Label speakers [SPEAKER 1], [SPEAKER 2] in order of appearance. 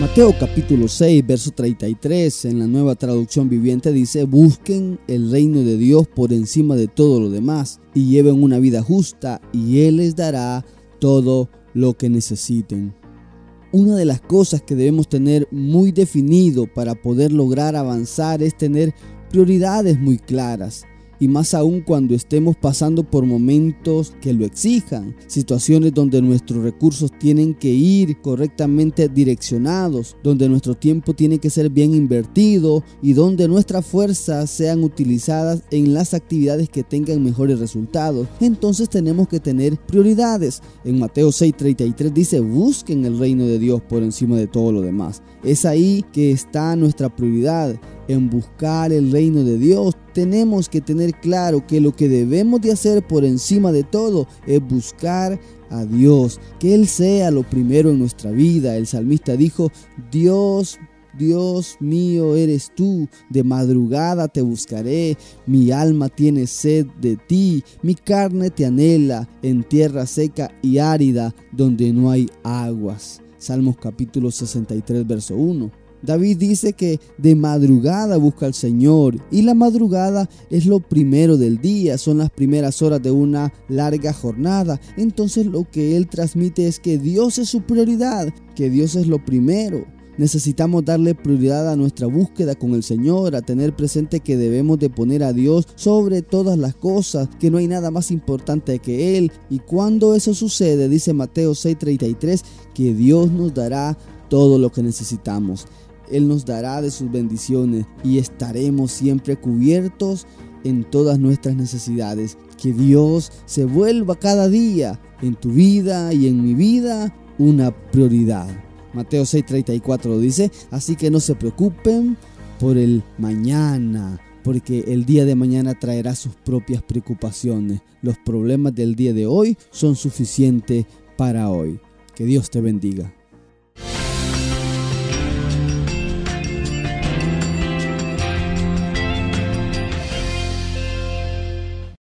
[SPEAKER 1] Mateo capítulo 6, verso 33 en la nueva traducción viviente dice, busquen el reino de Dios por encima de todo lo demás y lleven una vida justa y Él les dará todo lo que necesiten. Una de las cosas que debemos tener muy definido para poder lograr avanzar es tener prioridades muy claras y más aún cuando estemos pasando por momentos que lo exijan, situaciones donde nuestros recursos tienen que ir correctamente direccionados, donde nuestro tiempo tiene que ser bien invertido y donde nuestras fuerzas sean utilizadas en las actividades que tengan mejores resultados. Entonces tenemos que tener prioridades. En Mateo 6:33 dice, busquen el reino de Dios por encima de todo lo demás. Es ahí que está nuestra prioridad en buscar el reino de Dios, tenemos que tener claro que lo que debemos de hacer por encima de todo es buscar a Dios, que Él sea lo primero en nuestra vida. El salmista dijo, Dios Dios mío eres tú, de madrugada te buscaré, mi alma tiene sed de ti, mi carne te anhela en tierra seca y árida donde no hay aguas. Salmos capítulo 63, verso 1. David dice que de madrugada busca al Señor y la madrugada es lo primero del día, son las primeras horas de una larga jornada. Entonces lo que él transmite es que Dios es su prioridad, que Dios es lo primero. Necesitamos darle prioridad a nuestra búsqueda con el Señor, a tener presente que debemos de poner a Dios sobre todas las cosas, que no hay nada más importante que Él. Y cuando eso sucede, dice Mateo 6:33, que Dios nos dará todo lo que necesitamos. Él nos dará de sus bendiciones y estaremos siempre cubiertos en todas nuestras necesidades. Que Dios se vuelva cada día en tu vida y en mi vida una prioridad. Mateo 6:34 dice, así que no se preocupen por el mañana, porque el día de mañana traerá sus propias preocupaciones. Los problemas del día de hoy son suficientes para hoy. Que Dios te bendiga.